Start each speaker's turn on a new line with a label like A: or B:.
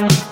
A: Bye.